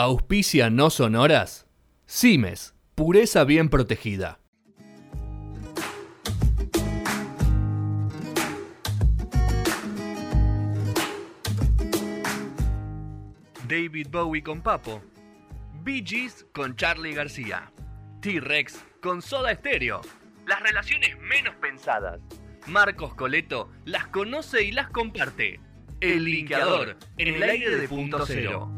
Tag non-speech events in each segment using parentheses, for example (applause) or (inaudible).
Auspicia no sonoras. Cimes, pureza bien protegida. David Bowie con Papo. Bee Gees con Charlie García. T-Rex con Soda Stereo. Las relaciones menos pensadas. Marcos Coleto las conoce y las comparte. El linkeador en el aire de punto cero.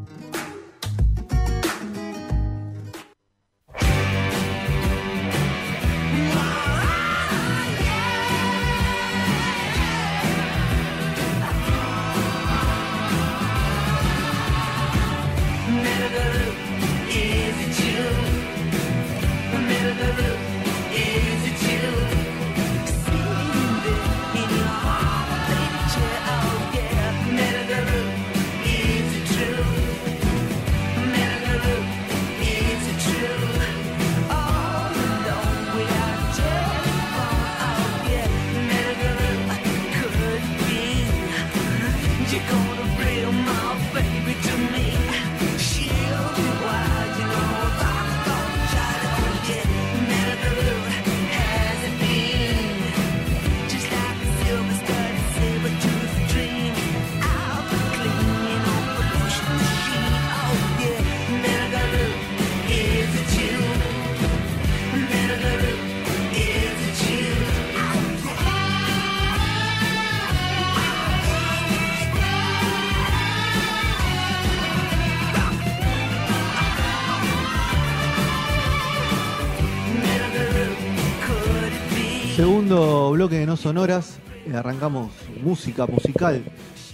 Bloque de No Sonoras, eh, arrancamos música musical.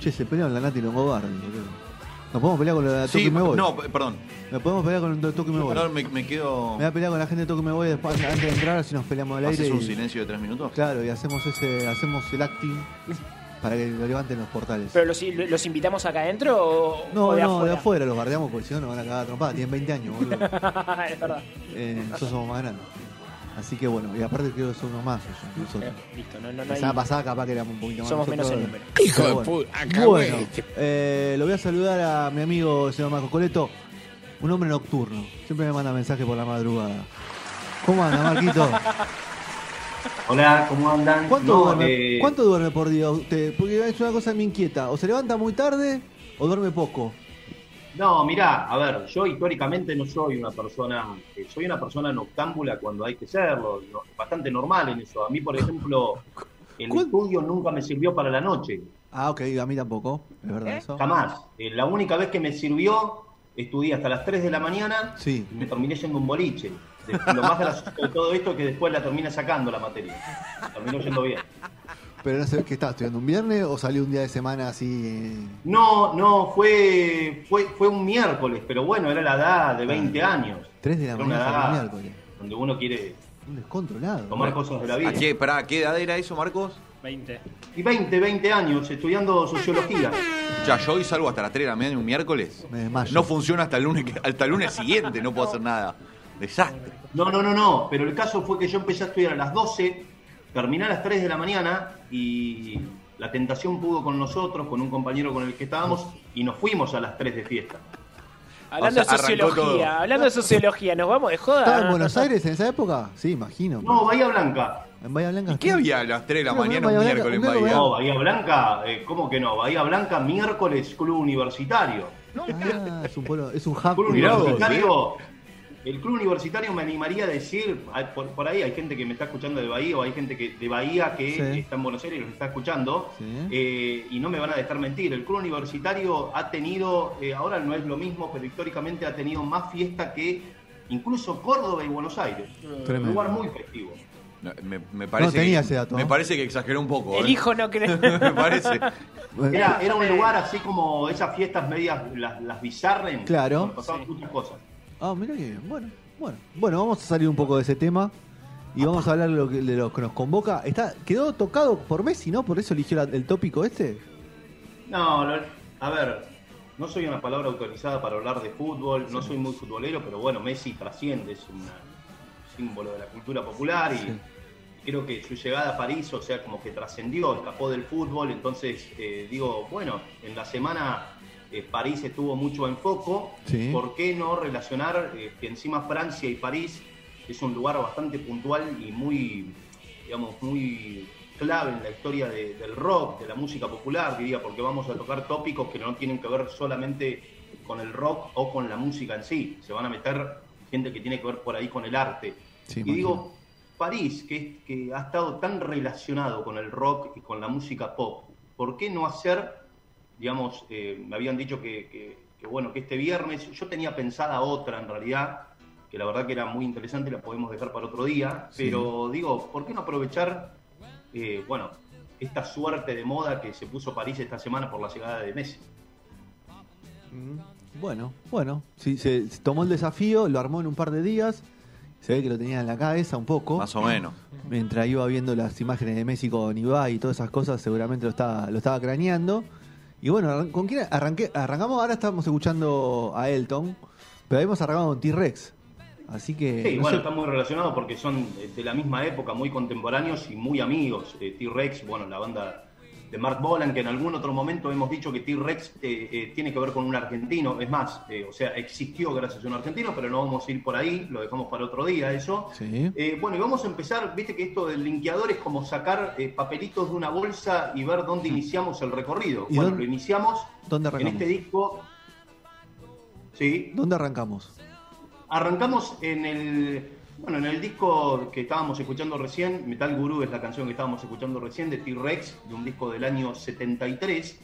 Che, se pelearon la Nati y Longobardi, boludo. Nos podemos pelear con la de Toque Sí, y Me Voy. no, perdón. Nos podemos pelear con el de Toque y Me Voy. Perdón, me, me quedo. Me voy a pelear con la gente de Toque y Me Voy después, antes de entrar, así nos peleamos al aire. ¿Haces un y- silencio de tres minutos? Claro, y hacemos ese, hacemos el acting para que lo levanten los portales. ¿Pero los, los invitamos acá adentro o, no, o de no, afuera? de afuera los bardeamos porque si no nos van a cagar trompada. Tienen 20 años, boludo. (laughs) es verdad. Eh, nosotros somos más grandes. Así que bueno, y aparte creo que son unos más ellos, nosotros. Eh, listo, no, no, no La hay- semana pasada capaz que éramos un poquito más. Somos menos en nosotros. número. Hijo de puta, Bueno, eh, lo voy a saludar a mi amigo el señor Marco Coleto, un hombre nocturno. Siempre me manda mensajes por la madrugada. ¿Cómo anda, Marquito? (laughs) Hola, ¿cómo andan? ¿Cuánto, No, duerme, eh, ¿Cuánto duerme por día usted? Porque es una cosa que me inquieta. O se levanta muy tarde o duerme poco. No, mirá, a ver, yo históricamente no soy una persona, eh, soy una persona noctámbula cuando hay que serlo, no- bastante normal en eso. A mí, por ejemplo, (laughs) el estudio nunca me sirvió para la noche, Ah, ok, a mí tampoco. Es verdad eso. jamás. Eh, la única vez que me sirvió, estudié hasta las 3 de la mañana Sí. y me terminé yendo un boliche. De- lo más gracioso de todo esto es que después la terminé sacando la materia. Terminó yendo bien. Pero no sé, ¿qué estaba estudiando? ¿Un viernes o salió un día de semana así? eh? No, no, fue, fue, fue un miércoles, pero bueno, era la edad de 20 años. Tres de la mañana miércoles. donde uno quiere Un descontrolado. tomar cosas de la vida. ¿A qué, pará, ¿a qué edad era eso, Marcos? 20. Y 20, 20 años estudiando sociología. Ya, yo hoy salgo hasta las 3 de la mañana un miércoles. Me desmayo. No funciona hasta el lunes, hasta el lunes siguiente, no puedo hacer nada. Desastre. No, no, no, no, pero el caso fue que yo empecé a estudiar a las 12, terminé a las 3 de la mañana y la tentación pudo con nosotros, con un compañero con el que estábamos y nos fuimos a las 3 de fiesta. Hablando O sea, de sociología, hablando de sociología, ¿nos vamos de joda? ¿Estaba en Buenos Aires en esa época? Sí, imagino. No, Bahía Blanca. En Bahía Blanca. ¿Qué había a las 3 de la mañana un miércoles en Blanca, Bahía? No, Bahía Blanca, eh, ¿cómo que no? Bahía Blanca, miércoles, club universitario. Ah, es un pueblo, es un hub. Club universitario, el club universitario me animaría a decir, hay- por, por ahí hay gente que me está escuchando de Bahía o hay gente que de Bahía que Sí. está en Buenos Aires y los está escuchando Sí. eh, y no me van a dejar mentir. El club universitario ha tenido, eh, ahora no es lo mismo, pero históricamente ha tenido más fiesta que incluso Córdoba y Buenos Aires. Un lugar muy festivo. No, Me, me parece tenía que, ese dato, Me ¿no? parece que exageró un poco. El ¿eh? hijo no (laughs) cree. me parece. Era, era un lugar así como esas fiestas medias, las, las bizarren. Claro. pasaban muchas cosas. Ah, mira que bien. Bueno, bueno. Bueno, vamos a salir un poco de ese tema. Y vamos a hablar de lo que, de lo que nos convoca. Está, quedó tocado por Messi, ¿no? Por eso eligió la- el tópico este. No, lo- a ver, no soy una palabra autorizada para hablar de fútbol, no soy muy futbolero, pero bueno, Messi trasciende, es un símbolo de la cultura popular y Sí. creo que su llegada a París, o sea, como que trascendió, escapó del fútbol, entonces eh, digo, bueno, en la semana eh, París estuvo mucho en foco, Sí. ¿por qué no relacionar eh, que encima Francia y París es un lugar bastante puntual y muy, digamos, muy clave en la historia de- del rock, de la música popular, diría, porque vamos a tocar tópicos que no tienen que ver solamente con el rock o con la música en sí, se van a meter gente que tiene que ver por ahí con el arte. Sí, y imagino. digo, París, que, que ha estado tan relacionado con el rock y con la música pop, ¿por qué no hacer, digamos, eh, me habían dicho que, que- que, bueno, que este viernes, yo tenía pensada otra en realidad, que la verdad que era muy interesante, la podemos dejar para otro día, Sí. pero digo, ¿por qué no aprovechar, eh, bueno, esta suerte de moda que se puso París esta semana por la llegada de Messi? Mm, Bueno, bueno, sí, se, se tomó el desafío, lo armó en un par de días, se ve que lo tenía en la cabeza un poco. Más o menos. Mientras iba viendo las imágenes de Messi con Ibai y todas esas cosas, seguramente lo estaba, lo estaba craneando. Y bueno, ¿con quién arranqué? arrancamos? Ahora estamos escuchando a Elton, pero habíamos arrancado con T-Rex. Así que. Sí, no bueno, sé- está muy relacionado porque son de la misma época, muy contemporáneos y muy amigos. Eh, T-Rex, bueno, la banda de Mark Bolan, que en algún otro momento hemos dicho que T-Rex eh, eh, tiene que ver con un argentino. Es más, eh, o sea, existió gracias a un argentino, pero no vamos a ir por ahí, lo dejamos para otro día eso. Sí. Bueno, y vamos a empezar, viste que esto del linkeador es como sacar papelitos de una bolsa y ver dónde iniciamos el recorrido. ¿Y Bueno, dónde- lo iniciamos ¿Dónde en arrancamos? este disco. Sí, ¿Dónde arrancamos? Arrancamos en el, bueno, en el disco que estábamos escuchando recién, Metal Guru es la canción que estábamos escuchando recién de T-Rex, de un disco del año 73.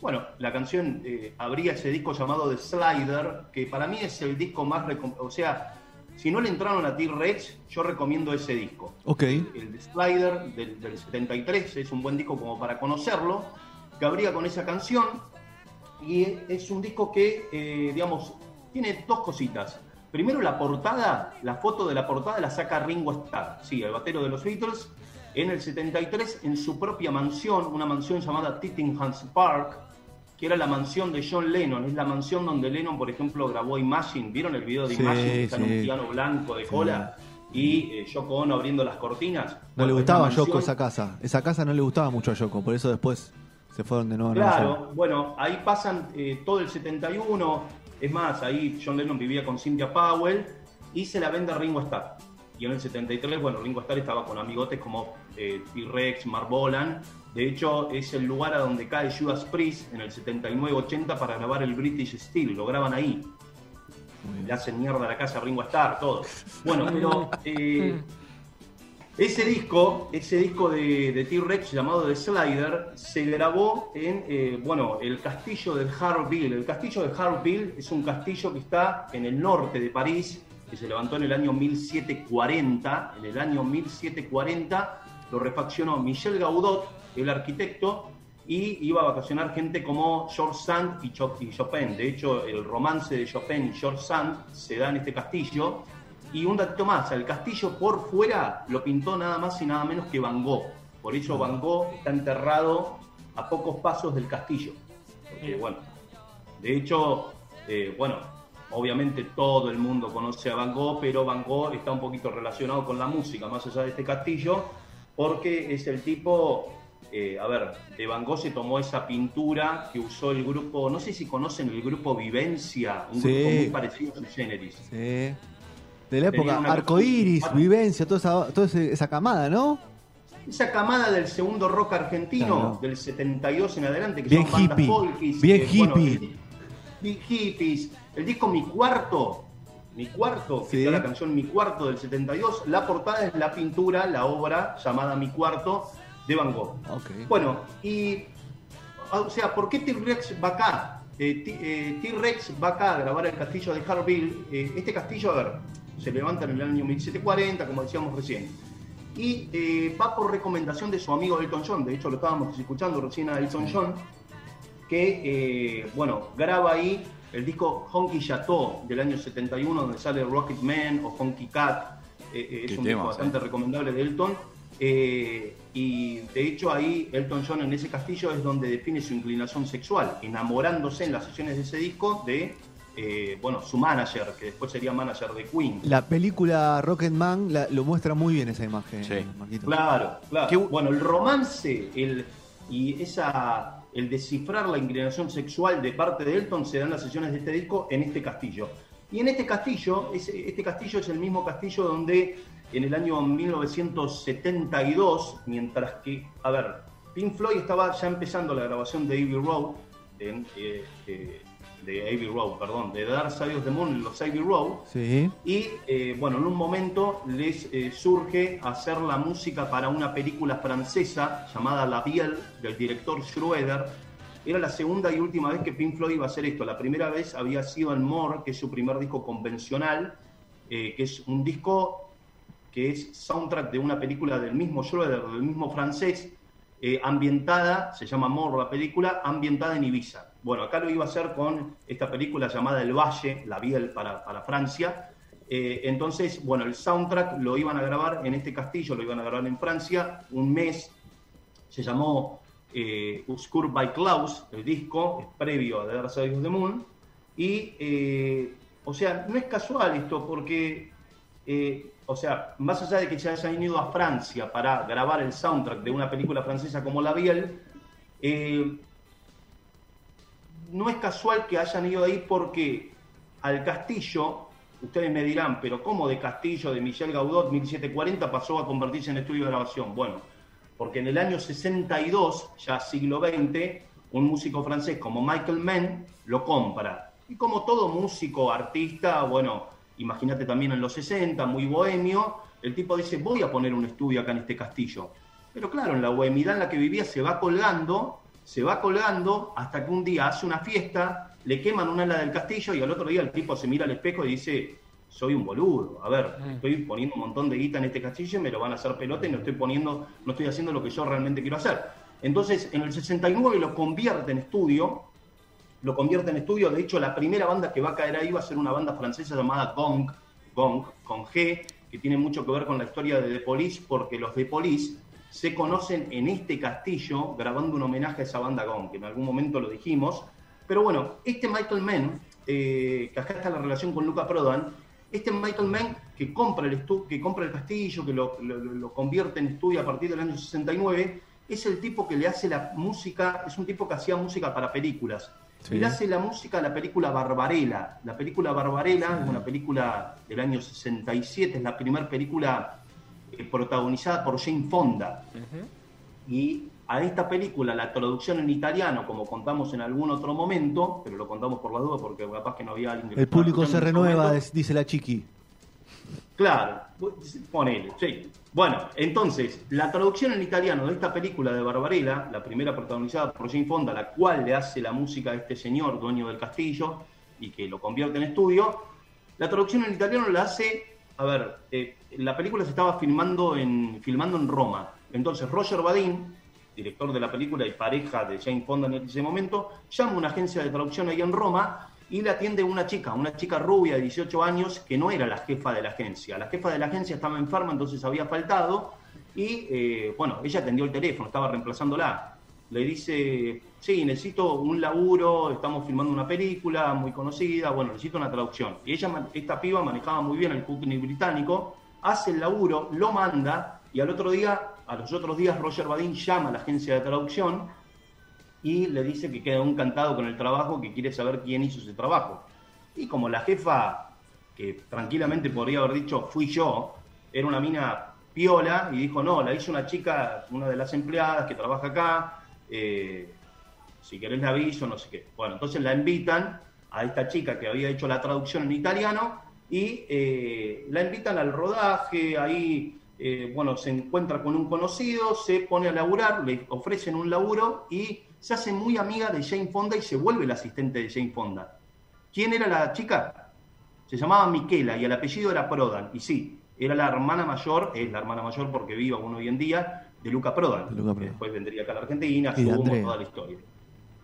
Bueno, la canción eh, abría ese disco llamado The Slider, que para mí es el disco más... O sea, si no le entraron a T-Rex, yo recomiendo ese disco. Ok. El The Slider del, del 73 es un buen disco como para conocerlo, que abría con esa canción y es un disco que, eh, digamos, tiene dos cositas. Primero la portada, la foto de la portada la saca Ringo Starr, sí, el batero de los Beatles, en el 73 en su propia mansión, una mansión llamada Tittingham's Park, que era la mansión de John Lennon, es la mansión donde Lennon, por ejemplo, grabó Imagine, ¿vieron el video de Sí, Imagine? que Está en sí. un piano blanco de cola y eh, Yoko Ono abriendo las cortinas. No le gustaba a Yoko esa casa. Esa casa no le gustaba mucho a Yoko, por eso después se fueron de nuevo a York. Claro, bueno, ahí pasan eh, todo el 71, es más, ahí John Lennon vivía con Cynthia Powell y se la vende a Ringo Starr. Y en el 73, bueno, Ringo Starr estaba con amigotes como eh, T-Rex, Mark Bolan. De hecho, es el lugar a donde cae Judas Priest en el 79-80 para grabar el British Steel. Lo graban ahí. Le hacen mierda a la casa a Ringo Starr, todo. Bueno, pero (laughs) eh, ese disco, ese disco de, de T-Rex llamado The Slider, se grabó en, eh, bueno, el castillo de Harville. El castillo de Harville es un castillo que está en el norte de París, que se levantó en el año 1740. En el año 1740 lo refaccionó Michel Gaudot, el arquitecto, y iba a vacacionar gente como George Sand y Chopin. De hecho, el romance de Chopin y George Sand se da en este castillo. Y un datito más, el castillo por fuera lo pintó nada más y nada menos que Van Gogh. Por eso Van Gogh está enterrado a pocos pasos del castillo. Porque, bueno, de hecho, eh, bueno, obviamente todo el mundo conoce a Van Gogh, pero Van Gogh está un poquito relacionado con la música, más allá de este castillo, porque es el tipo, eh, a ver, de Van Gogh se tomó esa pintura que usó el grupo, no sé si conocen el grupo Vivencia, un Sí. grupo muy parecido a Generis. Sí. De la época, arcoiris, cosa- vivencia, toda esa, toda esa camada, ¿no? Esa camada del segundo rock argentino, Claro. del 72 en adelante, que Bien son bandas hippie, folkis, bien que, bueno, hippie. el- bien hippies. El disco Mi Cuarto, Mi Cuarto, que está la canción Mi Cuarto del 72, la portada es la pintura, la obra llamada Mi Cuarto de Van Gogh. Bueno, y. O sea, ¿por qué T-Rex va acá? Eh, eh, T-Rex va acá a grabar el castillo de Harville. Eh, este castillo, a ver, se levanta en el año 1740, como decíamos recién. Y eh, va por recomendación de su amigo Elton John. De hecho, lo estábamos escuchando recién a Elton John. Que, eh, bueno, graba ahí el disco Honky Chateau del año 71, donde sale Rocket Man o Honky Cat. Eh, eh, es un temas, disco bastante recomendable de Elton. Eh, y de hecho ahí Elton John en ese castillo es donde define su inclinación sexual, enamorándose en las sesiones de ese disco de, eh, bueno, su manager, que después sería manager de Queen. La película Rocketman la- lo muestra muy bien esa imagen, Sí. Marquito. Claro, claro. Qué Bueno, el romance el, y esa, el descifrar la inclinación sexual de parte de Elton se da en las sesiones de este disco en este castillo. Y en este castillo, este castillo es el mismo castillo donde en el año 1972, mientras que, a ver, Pink Floyd estaba ya empezando la grabación de Abbey Road, en, eh, eh, de Abbey Road, perdón, de Dark Side of the Moon los Abbey Road, Sí. y eh, bueno, en un momento les eh, surge hacer la música para una película francesa llamada La Bielle del director Schroeder. Era la segunda y última vez que Pink Floyd iba a hacer esto. La primera vez había sido en More, que es su primer disco convencional, eh, que es un disco que es soundtrack de una película del mismo Schroeder, del mismo francés, eh, ambientada, se llama More la película, ambientada en Ibiza. Bueno, acá lo iba a hacer con esta película llamada El Valle, la Biel para, para Francia. Eh, entonces, bueno, el soundtrack lo iban a grabar en este castillo, lo iban a grabar en Francia, un mes, se llamó eh, Obscure by Klaus, el disco, es previo a The Dark Side of the Moon, y, eh, o sea, no es casual esto, porque, eh, o sea, más allá de que se hayan ido a Francia para grabar el soundtrack de una película francesa como La Biel, eh, no es casual que hayan ido ahí porque al castillo, ustedes me dirán, pero ¿cómo de castillo de Michel Gaudot 1740 pasó a convertirse en estudio de grabación? Bueno, porque en el año 62, ya siglo XX, un músico francés como Michael Mann lo compra. Y como todo músico, artista, bueno, imagínate también en los 60, muy bohemio, el tipo dice, voy a poner un estudio acá en este castillo. Pero claro, en la bohemidad en la que vivía se va colgando, se va colgando hasta que un día hace una fiesta, le queman una ala del castillo y al otro día el tipo se mira al espejo y dice, soy un boludo. A ver, estoy poniendo un montón de guita en este castillo y me lo van a hacer pelota y no estoy poniendo, no estoy haciendo lo que yo realmente quiero hacer. Entonces, en el 69 lo convierte en estudio, lo convierte en estudio. De hecho, la primera banda que va a caer ahí va a ser una banda francesa llamada Gong, Gong, con G, que tiene mucho que ver con la historia de The Police, porque los The Police se conocen en este castillo grabando un homenaje a esa banda Gong, que en algún momento lo dijimos. Pero bueno, este Michael Mann, eh, que acá está la relación con Luca Prodan, este Michael Mann que compra el, que compra el castillo, que lo, lo- lo convierte en estudio a partir del año 69, es el tipo que le hace la música, es un tipo que hacía música para películas. Sí. Y le hace la música a la película Barbarella. La película Barbarella es una película del año 67, es la primera película protagonizada por Jane Fonda. Y a esta película, la traducción en italiano, como contamos en algún otro momento, pero lo contamos por la duda porque capaz que no había alguien que El público se renueva, momento. dice la chiqui. Claro, ponele, sí. Bueno, entonces, la traducción en italiano de esta película de Barbarella, la primera protagonizada por Jane Fonda, la cual le hace la música a este señor, dueño del castillo, y que lo convierte en estudio, la traducción en italiano la hace, a ver, eh, la película se estaba filmando en, filmando en Roma. Entonces, Roger Badin, director de la película y pareja de Jane Fonda en ese momento, llama a una agencia de traducción ahí en Roma y le atiende una chica, una chica rubia de 18 años que no era la jefa de la agencia. La jefa de la agencia estaba enferma, entonces había faltado y, eh, bueno, ella atendió el teléfono, estaba reemplazándola. Le dice, sí, necesito un laburo, estamos filmando una película muy conocida, bueno, necesito una traducción. Y ella, esta piba manejaba muy bien el Cockney británico, hace el laburo, lo manda y al otro día, a los otros días, Roger Badin llama a la agencia de traducción y le dice que queda encantado con el trabajo, que quiere saber quién hizo ese trabajo. Y como la jefa, que tranquilamente podría haber dicho fui yo, era una mina piola y dijo, no, la hizo una chica, una de las empleadas que trabaja acá, eh, si querés la aviso, no sé qué. Bueno, entonces la invitan a esta chica que había hecho la traducción en italiano y eh, la invitan al rodaje, ahí, eh, bueno, se encuentra con un conocido, se pone a laburar, le ofrecen un laburo y se hace muy amiga de Jane Fonda y se vuelve la asistente de Jane Fonda. ¿Quién era la chica? Se llamaba Miquela y el apellido era Prodan. Y sí, era la hermana mayor, es la hermana mayor porque vive aún hoy en día, de Luca Prodan. De Luca que Prodan. después vendría acá a la Argentina, Andrea. toda la historia.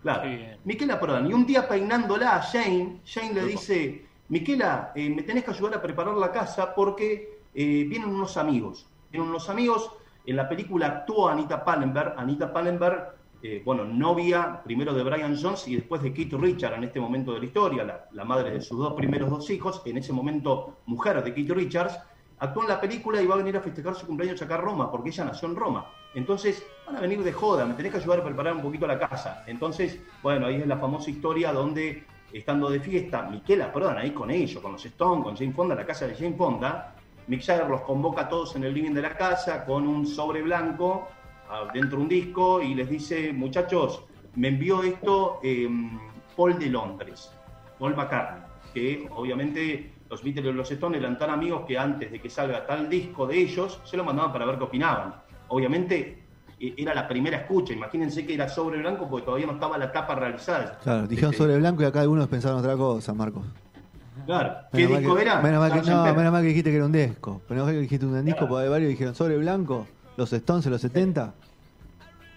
Claro. Miquela Prodan. Y un día peinándola a Jane, Jane le dice, Miquela, eh, me tenés que ayudar a preparar la casa porque eh, vienen unos amigos. Vienen unos amigos. En la película actuó Anita Pallenberg. Anita Pallenberg, eh, bueno, novia primero de Brian Jones y después de Keith Richard en este momento de la historia, la, madre de sus dos primeros dos hijos, en ese momento mujer de Keith Richards. actuó en la película y va a venir a festejar su cumpleaños acá a Roma, porque ella nació en Roma. Entonces, van a venir de joda, me tenés que ayudar a preparar un poquito la casa. Entonces, bueno, ahí es la famosa historia donde, estando de fiesta, Miquela, perdón, ahí con ellos, con los Stones, con Jane Fonda, la casa de Jane Fonda, Mick Jagger los convoca a todos en el living de la casa con un sobre blanco, ah, dentro un disco, y les dice, muchachos, me envió esto eh, Paul de Londres, Paul McCartney, que obviamente los Beatles y los Stones eran tan amigos que antes de que salga tal disco de ellos, se lo mandaban para ver qué opinaban. Obviamente era la primera escucha, imagínense que era sobre blanco porque todavía no estaba la tapa realizada. Claro, dijeron Este, sobre blanco y acá algunos pensaron otra cosa, Marcos. Claro, ¿qué Menos disco que- era? Menos mal, que, no, menos mal que dijiste que era un disco. Menos mal que dijiste un disco Claro. porque hay varios que dijeron sobre blanco, los Stones en los 70.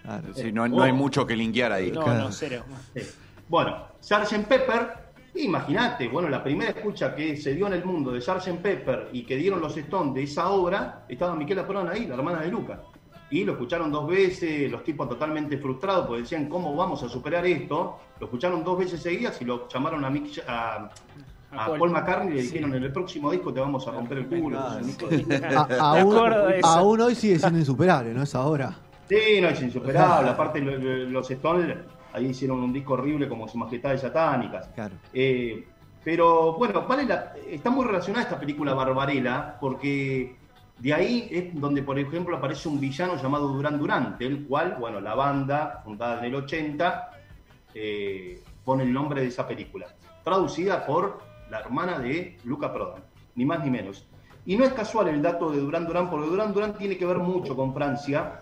Claro. Sí, no, no hay mucho que linkear ahí. No, Claro. no, cero. Sí. Bueno, Sgt. Pepper, imagínate, bueno, la primera escucha que se dio en el mundo de Sgt. Pepper y que dieron los Stones de esa obra, estaba Miquela Perón ahí, la hermana de Luca. Y lo escucharon dos veces, los tipos totalmente frustrados, porque decían, ¿cómo vamos a superar esto? Lo escucharon dos veces seguidas y lo llamaron a, Mick, a, a A Paul. Paul. McCartney y le dijeron, en el próximo disco te vamos a romper el culo. Claro. Entonces, (laughs) A- aún, hoy sigue siendo insuperable, ¿no es ahora? Sí, no, es insuperable. Aparte, lo- lo- los Stones ahí hicieron un disco horrible como Sus Majestades Satánicas. Claro. Eh, pero bueno, ¿cuál es la- está muy relacionada esta película Barbarella, porque de ahí es donde, por ejemplo, aparece un villano llamado Durán Durán, del cual, bueno, la banda, fundada en el 80, eh, pone el nombre de esa película, traducida por la hermana de Luca Prodan, ni más ni menos. Y no es casual el dato de Durán Durán, porque Durán Durán tiene que ver mucho con Francia.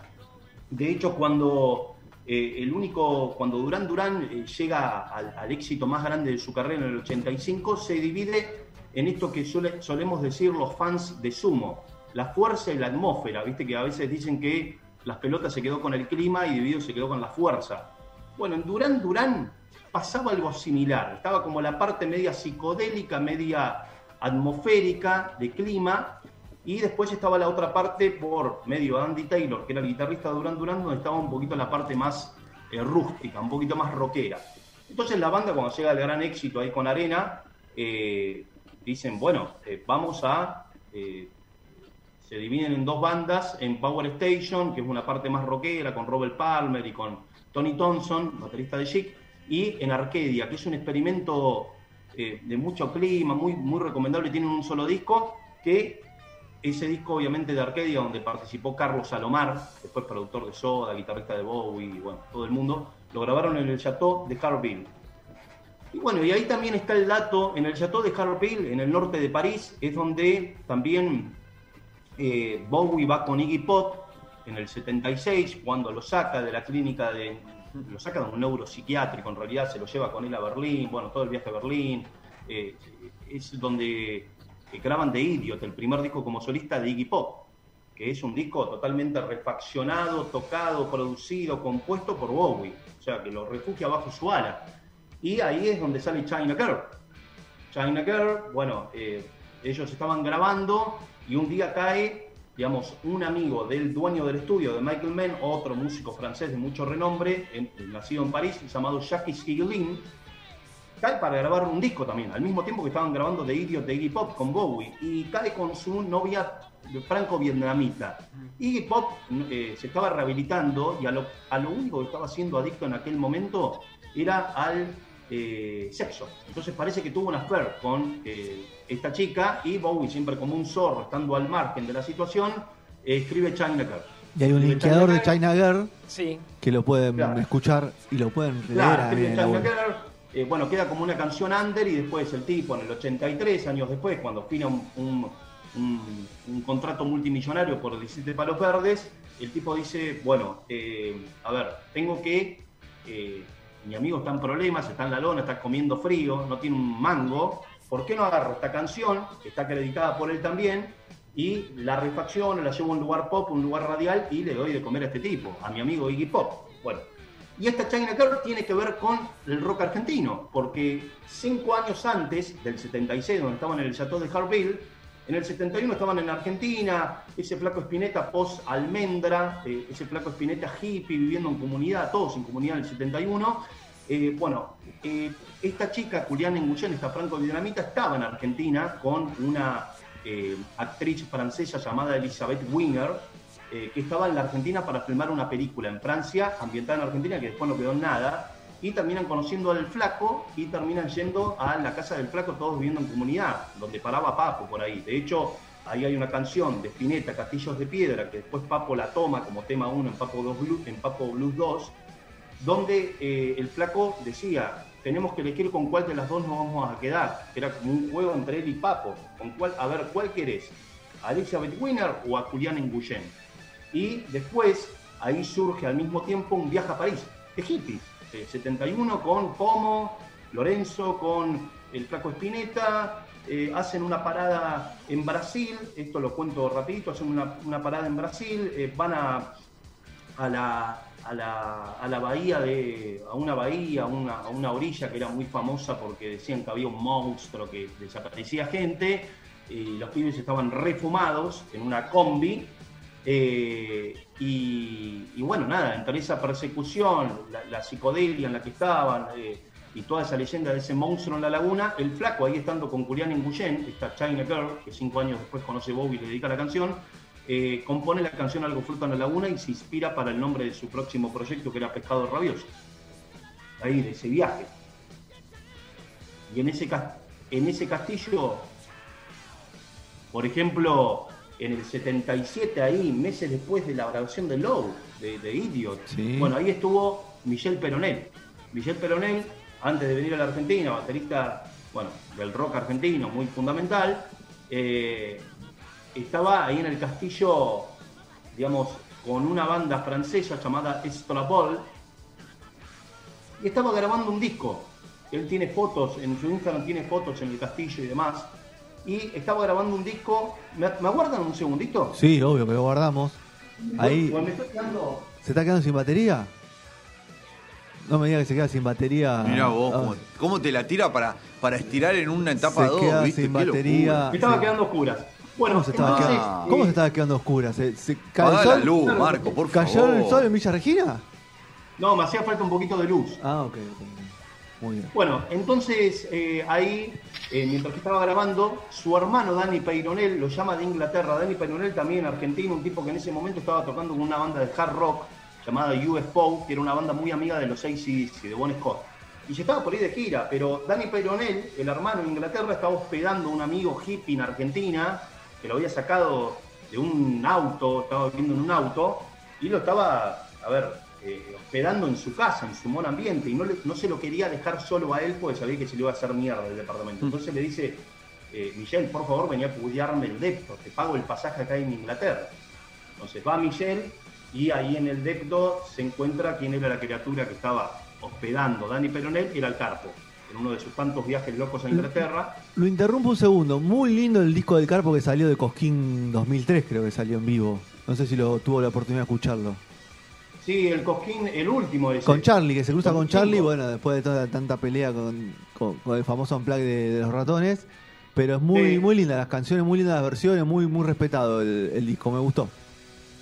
De hecho, cuando eh, el único, cuando Durán Durán eh, llega al, éxito más grande de su carrera en el 85, se divide en esto que solemos decir los fans de sumo, la fuerza y la atmósfera. Viste que a veces dicen que las pelotas se quedó con el clima y Dividido se quedó con la fuerza. Bueno, en Durán Durán pasaba algo similar. Estaba como la parte media psicodélica, media atmosférica de clima, y después estaba la otra parte por medio Andy Taylor, que era el guitarrista de Durán Durán, donde estaba un poquito la parte más eh, rústica, un poquito más rockera. Entonces la banda cuando llega al gran éxito ahí con Arena, eh, dicen, bueno, eh, vamos a... se dividen en dos bandas, en Power Station, que es una parte más rockera, con Robert Palmer y con Tony Thompson, baterista de Chic, y en Arcadia, que es un experimento eh, de mucho clima, muy, muy recomendable, tienen un solo disco, que ese disco obviamente de Arcadia, donde participó Carlos Salomar, después productor de Soda, guitarrista de Bowie, y bueno, todo el mundo, lo grabaron en el Chateau de Harville. Y bueno, y ahí también está el dato, en el Chateau de Harville, en el norte de París, es donde también eh, Bowie va con Iggy Pop en el 76, cuando lo saca de la clínica de. lo saca de un neuropsiquiátrico, en realidad se lo lleva con él a Berlín, bueno, todo el viaje a Berlín. eh, es donde eh, graban The Idiot, el primer disco como solista de Iggy Pop, que es un disco totalmente refaccionado, tocado, producido, compuesto por Bowie, o sea, que lo refugia bajo su ala. Y ahí es donde sale China Girl. China Girl, bueno, ellos estaban grabando y un día cae, digamos, un amigo del dueño del estudio de Michael Mann, otro músico francés de mucho renombre, en- nacido en París, llamado Jacques Higelin, cae para grabar un disco también, al mismo tiempo que estaban grabando The Idiot de Iggy Pop con Bowie, y cae con su novia franco-vietnamita. Iggy Pop eh, se estaba rehabilitando y a lo, a lo único que estaba siendo adicto en aquel momento era al eh, sexo. Entonces parece que tuvo una affair con eh, esta chica y Bowie, siempre como un zorro, estando al margen de la situación, eh, escribe China Girl. Y hay un linkeador de China Girl Sí. que lo pueden Claro. escuchar y lo pueden leer Claro, China. Girl, eh, bueno, queda como una canción under y después el tipo en el 83, años después, cuando firma un, un- un- un contrato multimillonario por 17 palos verdes, el tipo dice, bueno, eh, a ver, tengo que, eh, mi amigo está en problemas, está en la lona, está comiendo frío, no tiene un mango, ¿por qué no agarro esta canción, que está acreditada por él también, y la refacciono, la llevo a un lugar pop, un lugar radial, y le doy de comer a este tipo, a mi amigo Iggy Pop? Bueno, y esta China Girl tiene que ver con el rock argentino, porque cinco años antes del 76, donde estaban en el Chateau de Harville, en el 71 estaban en Argentina, ese flaco Espineta post-almendra, eh, ese flaco Espineta hippie viviendo en comunidad, todos en comunidad en el 71. Eh, bueno, eh, esta chica, Juliana Enguyen, esta franco-vietnamita, estaba en Argentina con una actriz francesa llamada Elizabeth Winger, que estaba en la Argentina para filmar una película en Francia, ambientada en Argentina, que después no quedó en nada, y terminan conociendo al flaco y terminan yendo a la casa del flaco, todos viviendo en comunidad, donde paraba Papo por ahí. De hecho, ahí hay una canción de Spinetta, Castillos de Piedra, que después Papo la toma como tema 1 en Papo, 2 Blues, en Papo Blues 2, donde eh, el flaco decía, tenemos que elegir con cuál de las dos nos vamos a quedar. Era como un juego entre él y Papo. Con cuál, a ver, ¿cuál querés? ¿A Elizabeth Winner o a Julián Enguyen? Y después, ahí surge al mismo tiempo un viaje a París, de hippies, eh, 71 con Pomo, Lorenzo, con el flaco Spinetta, eh, hacen una parada en Brasil, esto lo cuento rapidito, hacen una, parada en Brasil, eh, van a, a la, a la, a la bahía de, a una bahía, una, a una orilla que era muy famosa porque decían que había un monstruo que desaparecía gente, y los pibes estaban refumados en una combi, eh, y, bueno, nada, entre esa persecución, la, psicodelia en la que estaban, eh, y toda esa leyenda de ese monstruo en la laguna, el flaco ahí estando con Julián Nguyen, esta China Girl, que cinco años después conoce Bobby y le dedica la canción, eh, compone la canción Algo Fruta en la Laguna y se inspira para el nombre de su próximo proyecto que era Pescado Rabioso. Ahí, de ese viaje. Y en ese, en ese castillo, por ejemplo, en el 77, ahí, meses después de la grabación de Low, de, de Idiot, Sí. bueno, ahí estuvo Michel Peronel. Michel Peronel, antes de venir a la Argentina, baterista, bueno, del rock argentino, muy fundamental, eh, estaba ahí en el castillo, digamos, con una banda francesa llamada Estrapol, y estaba grabando un disco. Él tiene fotos, en su Instagram tiene fotos en el castillo y demás. Y estaba grabando un disco. ¿Me, me aguardan un segundito? Sí, obvio que lo guardamos. Ahí, Porque me estoy quedando- ¿se está quedando sin batería? No me diga que se queda sin batería. Mira vos, Ah, cómo, cómo te la tira para, para estirar en una etapa Se 2, queda ¿viste? sin batería. Me estaba Sí. quedando oscuras. Bueno, ¿Cómo se estaba, entonces, quedando, eh, ¿Cómo se estaba quedando oscura? ¿Se, se cayó el la sol? luz, Marco, por ¿Cayó favor. el sol en Villa Regina? No, me hacía falta un poquito de luz. Ah, ok, ok. Muy bien. Bueno, entonces eh, ahí, eh, mientras que estaba grabando, su hermano Danny Peyronel lo llama de Inglaterra. Danny Peyronel también argentino, un tipo que en ese momento estaba tocando con una banda de hard rock llamada UFO, que era una banda muy amiga de los ACDC, de Bon Scott. Y se estaba por ir de gira, pero Danny Peyronel, el hermano en Inglaterra, estaba hospedando a un amigo hippie en Argentina, que lo había sacado de un auto, estaba viviendo en un auto, y lo estaba, a ver, eh, hospedando en su casa, en su buen ambiente, y no, le- no se lo quería dejar solo a él porque sabía que se le iba a hacer mierda el departamento. Entonces le dice, eh, Michelle, por favor, venía a cuidarme el depto, te pago el pasaje acá en Inglaterra. Entonces va Michelle y ahí en el depto se encuentra quién era la criatura que estaba hospedando. Dani Peronel era el Carpo, en uno de sus tantos viajes locos a Inglaterra. Lo interrumpo un segundo. Muy lindo el disco del Carpo que salió de Cosquín 2003, creo que salió en vivo. No sé si lo tuvo la oportunidad de escucharlo. Sí, el Cosquín, el último ese. Con Charlie, que se cruza con, Con Charlie, bueno, después de toda tanta pelea con, con- con el famoso unplug de, de los ratones. Pero es muy, Sí. muy linda las canciones, muy lindas las versiones, muy, muy respetado el, el disco, me gustó.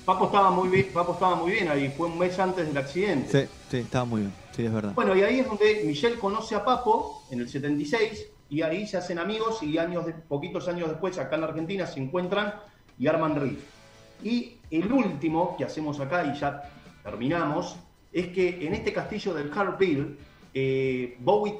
Papo estaba muy bien, Papo estaba muy bien ahí, fue un mes antes del accidente. Sí, sí, estaba muy bien, sí, es verdad. Bueno, y ahí es donde Michelle conoce a Papo en el 76 y ahí se hacen amigos y años de, poquitos años después acá en la Argentina se encuentran y arman riff. Y el último que hacemos acá y ya terminamos es que en este castillo del Harpil, eh, Bowie,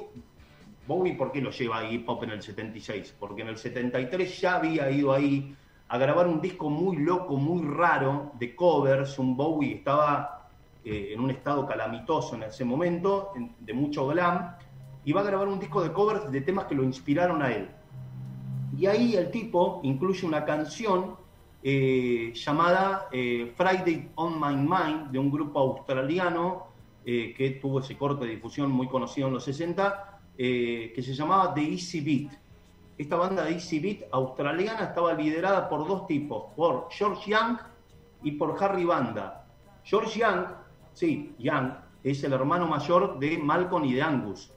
Bowie, ¿por qué lo lleva a hip hop en el 76? Porque en el 73 ya había ido ahí a grabar un disco muy loco, muy raro de covers. Un Bowie estaba eh, en un estado calamitoso en ese momento, en- de mucho glam, y va a grabar un disco de covers de temas que lo inspiraron a él. Y ahí el tipo incluye una canción eh, llamada eh, Friday on My Mind de un grupo australiano eh, que tuvo ese corte de difusión muy conocido en los 60, eh, que se llamaba The Easy Beat. Esta banda de Easy Beat australiana estaba liderada por dos tipos, por George Young y por Harry Banda. George Young, sí, Young, es el hermano mayor de Malcolm y de Angus.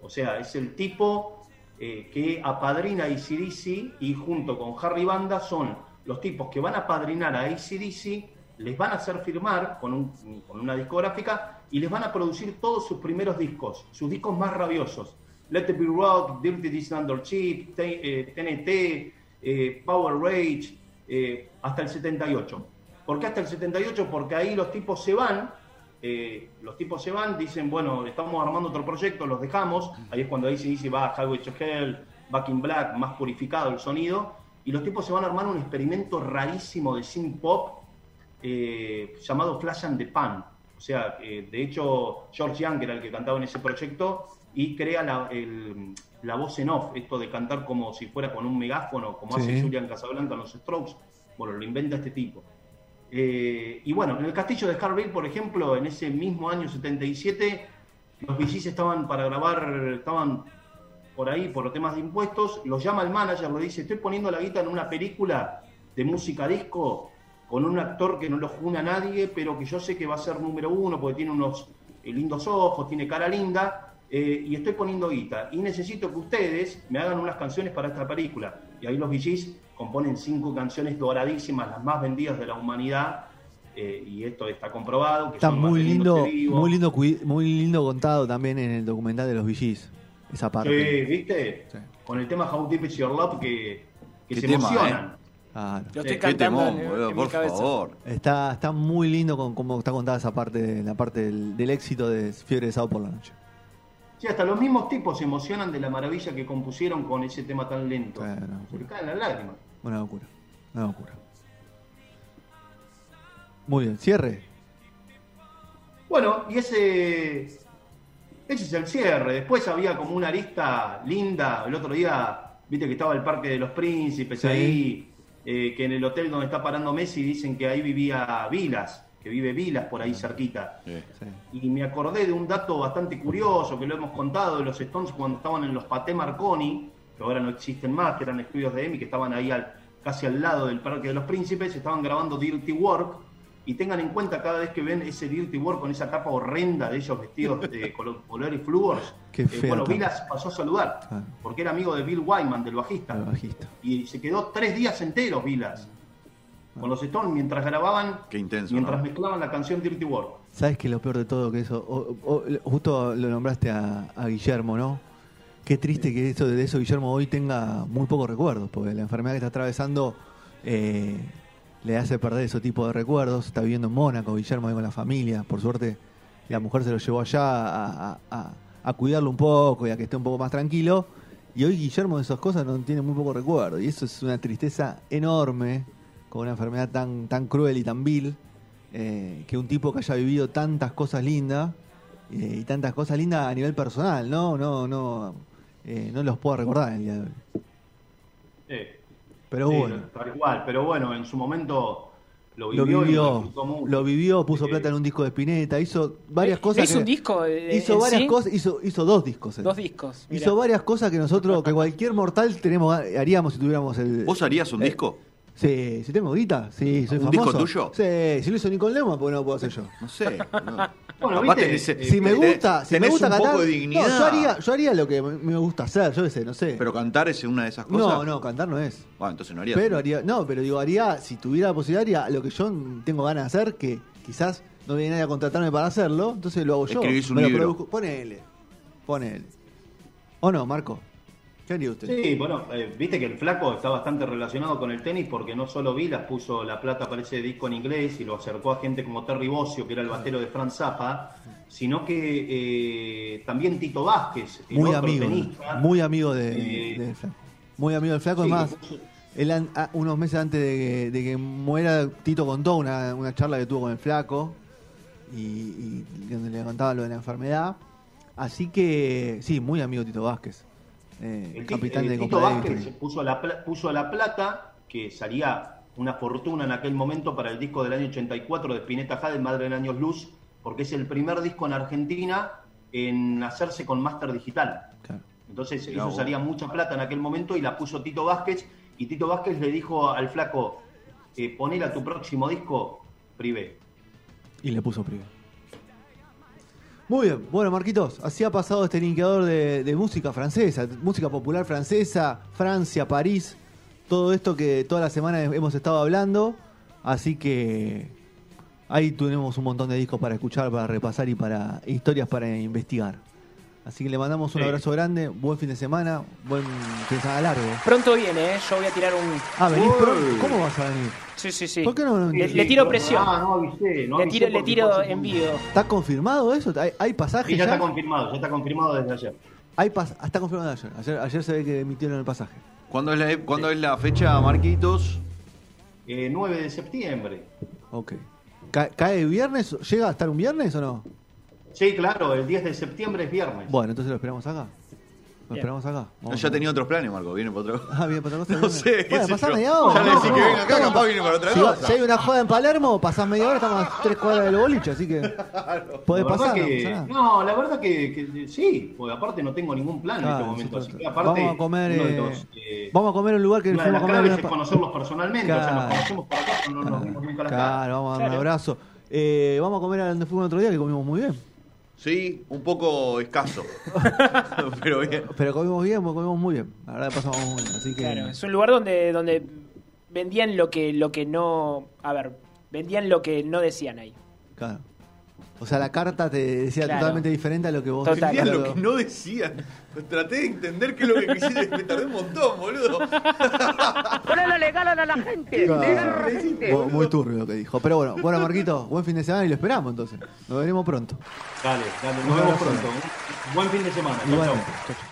O sea, es el tipo que apadrina a ACDC y junto con Harry Banda son los tipos que van a apadrinar a ACDC, les van a hacer firmar con, un- con una discográfica y les van a producir todos sus primeros discos, sus discos más rabiosos. Let It Be Rock, Dirty This Under Cheap, T- eh, TNT, eh, Power Rage, eh, hasta el 78. ¿Por qué hasta el 78? Porque ahí los tipos se van, eh, los tipos se van, dicen, bueno, estamos armando otro proyecto, los dejamos, ahí es cuando ahí se dice, va Highway to Hell, Back in Black, más purificado el sonido, y los tipos se van a armar un experimento rarísimo de synth pop eh, llamado Flash and the Pan. O sea, eh, de hecho, George Young era el que cantaba en ese proyecto y crea la, el- la voz en off, esto de cantar como si fuera con un megáfono, como Sí. hace Julian Casablanca en los Strokes. Bueno, lo inventa este tipo. Eh, y bueno, en el castillo de Harville, por ejemplo, en ese mismo año 77, los VGs estaban para grabar, estaban por ahí por temas de impuestos, los llama el manager, le dice, estoy poniendo la guita en una película de música disco con un actor que no lo juna a nadie, pero que yo sé que va a ser número uno porque tiene unos eh, lindos ojos, tiene cara linda, eh, y estoy poniendo guita. Y necesito que ustedes me hagan unas canciones para esta película. Y ahí los VGs componen cinco canciones doradísimas, las más vendidas de la humanidad, eh, y esto está comprobado. Que Está son muy lindo, muy lindo, muy lindo contado también en el documental de los VGs. Esa parte. Sí, ¿viste? Sí. Con el tema How Deep Is Your Love que, que se tema, emocionan. Claro. Lo estoy Sí, Qué cantando temón, en, boludo, en por mi cabeza. favor. Está, está muy lindo con cómo está contada esa parte, la parte del, del éxito de Fiebre de Sábado por la noche. Sí, hasta los mismos tipos se emocionan de la maravilla que compusieron con ese tema tan lento. No, Se le caen las lágrimas. Una locura. Una locura. Muy bien, cierre. Bueno, y ese, ese es el cierre. Después había como una arista linda. El otro día, viste que estaba el Parque de los Príncipes Sí. ahí, eh, que en el hotel donde está parando Messi dicen que ahí vivía Vilas, que vive Vilas por ahí cerquita. Sí. Sí. Y me acordé de un dato bastante curioso que lo hemos contado de los Stones cuando estaban en los Paté Marconi, que ahora no existen más, que eran estudios de EMI, que estaban ahí al, casi al lado del Parque de los Príncipes, estaban grabando Dirty Work. Y tengan en cuenta cada vez que ven ese Dirty Work con esa capa horrenda de ellos vestidos de (laughs) colo- colores flúors. Qué eh, bueno. Vilas pasó a saludar, Claro. porque era amigo de Bill Wyman, del bajista. El bajista. Y se quedó tres días enteros Vilas con los Stones mientras grababan, Qué intenso, mientras ¿no? mezclaban la canción Dirty Work. ¿Sabes qué es lo peor de todo? Que eso. o- o- justo lo nombraste a, a Guillermo, ¿no? Qué triste que eso, de eso Guillermo hoy tenga muy pocos recuerdos, porque la enfermedad que está atravesando eh, le hace perder ese tipo de recuerdos. Está viviendo en Mónaco, Guillermo ahí con la familia. Por suerte, la mujer se lo llevó allá a, cuidarlo un poco y a que esté un poco más tranquilo. Y hoy Guillermo de esas cosas no tiene muy poco recuerdo. Y eso es una tristeza enorme con una enfermedad tan, tan cruel y tan vil. eh, que un tipo que haya vivido tantas cosas lindas eh, y tantas cosas lindas a nivel personal, ¿no? No, no, eh, no los puedo recordar el día de hoy. Eh, Pero Sí, bueno, Tal cual, pero bueno, en su momento lo lo vivió, y lo vivió, disfrutó mucho. lo vivió, puso Eh, plata en un disco de Spinetta, hizo varias ¿No cosas. hizo que- un disco? eh, hizo varias sí? cosas, hizo, hizo dos discos. Dos discos. mirá. Hizo varias cosas que nosotros, que cualquier mortal tenemos, haríamos si tuviéramos el. ¿Vos harías un eh, disco? Sí, si tengo guita, sí, soy ¿Un famoso. disco tuyo? Sí, si lo hizo Nicole Lema, pues no lo puedo hacer yo. No sé. no. (laughs) Bueno, Capaz viste, tenés- eh, Si me gusta, si me gusta un cantar, poco de dignidad. No, yo haría, yo haría lo que me gusta hacer, yo qué sé, no sé. Pero cantar es una de esas cosas. no, no, cantar no es. Bueno, entonces no harías. Pero haría, no, pero digo, haría, si tuviera la posibilidad, haría lo que yo tengo ganas de hacer, que quizás no viene nadie a contratarme para hacerlo, entonces lo hago yo. Escribís un Me lo libro. produzco. Ponele, ponele. ¿O no, Marco? ¿Qué haría usted? Sí, bueno, eh, viste que el flaco está bastante relacionado con el tenis porque no solo Vilas puso la plata para ese disco en inglés y lo acercó a gente como Terry Bossio, que era el batero de Franz Zappa, sino que eh, también Tito Vázquez, el Muy otro amigo, tenista, muy amigo de, Eh. Muy amigo del flaco, sí, es más, que puso- él an- a- unos meses antes de que, de que muera, Tito contó una, una charla que tuvo con el flaco y, y donde le contaba lo de la enfermedad. Así que, sí, muy amigo Tito Vázquez, eh, El capitán de Tito Vázquez puso la, puso la plata, que salía una fortuna en aquel momento para el disco del año 84 de Spinetta Jade, Madre de Años Luz, porque es el primer disco en Argentina en hacerse con máster digital. Claro. Entonces eso salía mucha plata en aquel momento y la puso Tito Vázquez y Tito Vázquez le dijo al flaco, eh, a tu próximo disco privé. Y le puso privé. Muy bien, bueno Marquitos, así ha pasado este linkeador de, de música francesa, música popular francesa, Francia, París, todo esto que toda la semana hemos estado hablando, así que ahí tenemos un montón de discos para escuchar, para repasar y para historias para investigar. Así que le mandamos un Sí. abrazo grande, buen fin de semana, buen fin de semana largo. Pronto viene, ¿eh? Yo voy a tirar un. Ah, venís pronto. ¿Cómo vas a venir? Sí, sí, sí. ¿Por qué no? Le, Sí, le tiro presión. Ah, no avisé, no le avisé tiro, le tiro pasa en un- vivo. ¿Está confirmado eso? ¿Hay, hay pasaje Sí, ya ya? está confirmado, ya está confirmado desde ayer. Hay pas- ah, está confirmado ayer. ayer. Ayer se ve que emitieron el pasaje. ¿Cuándo es la, ¿cuándo es la fecha, Marquitos? Eh, 9 de septiembre. Ok. Ca- ¿Cae viernes? ¿Llega a estar un viernes o no? Sí, claro, el 10 de septiembre es viernes. Bueno, entonces lo esperamos acá. Lo esperamos acá. No, Vamos ya a- tenía otros planes, Marco. Viene para otro. Ah, bien, para otra cosa. (laughs) No sé, qué Bueno, sé pasá yo. media hora. Ya le No, decís que no, venga acá, no. capaz viene para otra Si, va- cosa. si hay una joda en Palermo, pasás media hora, estamos a tres cuadras del boliche, así que podés pasar, no que- pasa nada. no, la verdad que, que sí, porque aparte no tengo ningún plan en Claro, este momento. sí, Así que aparte, vamos a comer, eh, los, eh, Vamos a comer en un lugar que una de fuimos las a comer. claves es pa- conocerlos personalmente. O sea, nos Claro. conocemos por acá, pero no nos vimos nunca la cara. Claro, vamos a dar un Claro. abrazo. Eh, vamos a comer a donde fuimos el otro día, que comimos muy bien. Sí, un poco escaso. (laughs) Pero bien. Pero comimos bien, comimos muy bien. La verdad pasamos muy bien. Así que. Claro, es un lugar donde, donde vendían lo que, lo que no. A ver, vendían lo que no decían ahí. claro. O sea, la carta te decía Claro. totalmente diferente a lo que vos Total. Lo que no decían. Traté de entender qué es lo que quisiste. Me tardé un montón, boludo. (laughs) Ponelo legal a la gente. Claro. legal a la gente. Muy, muy turbio lo que dijo. Pero bueno, bueno, Marquito, buen fin de semana y lo esperamos entonces. Nos veremos pronto. Dale, dale, nos vemos pronto. Buen fin de semana. Chau, chau.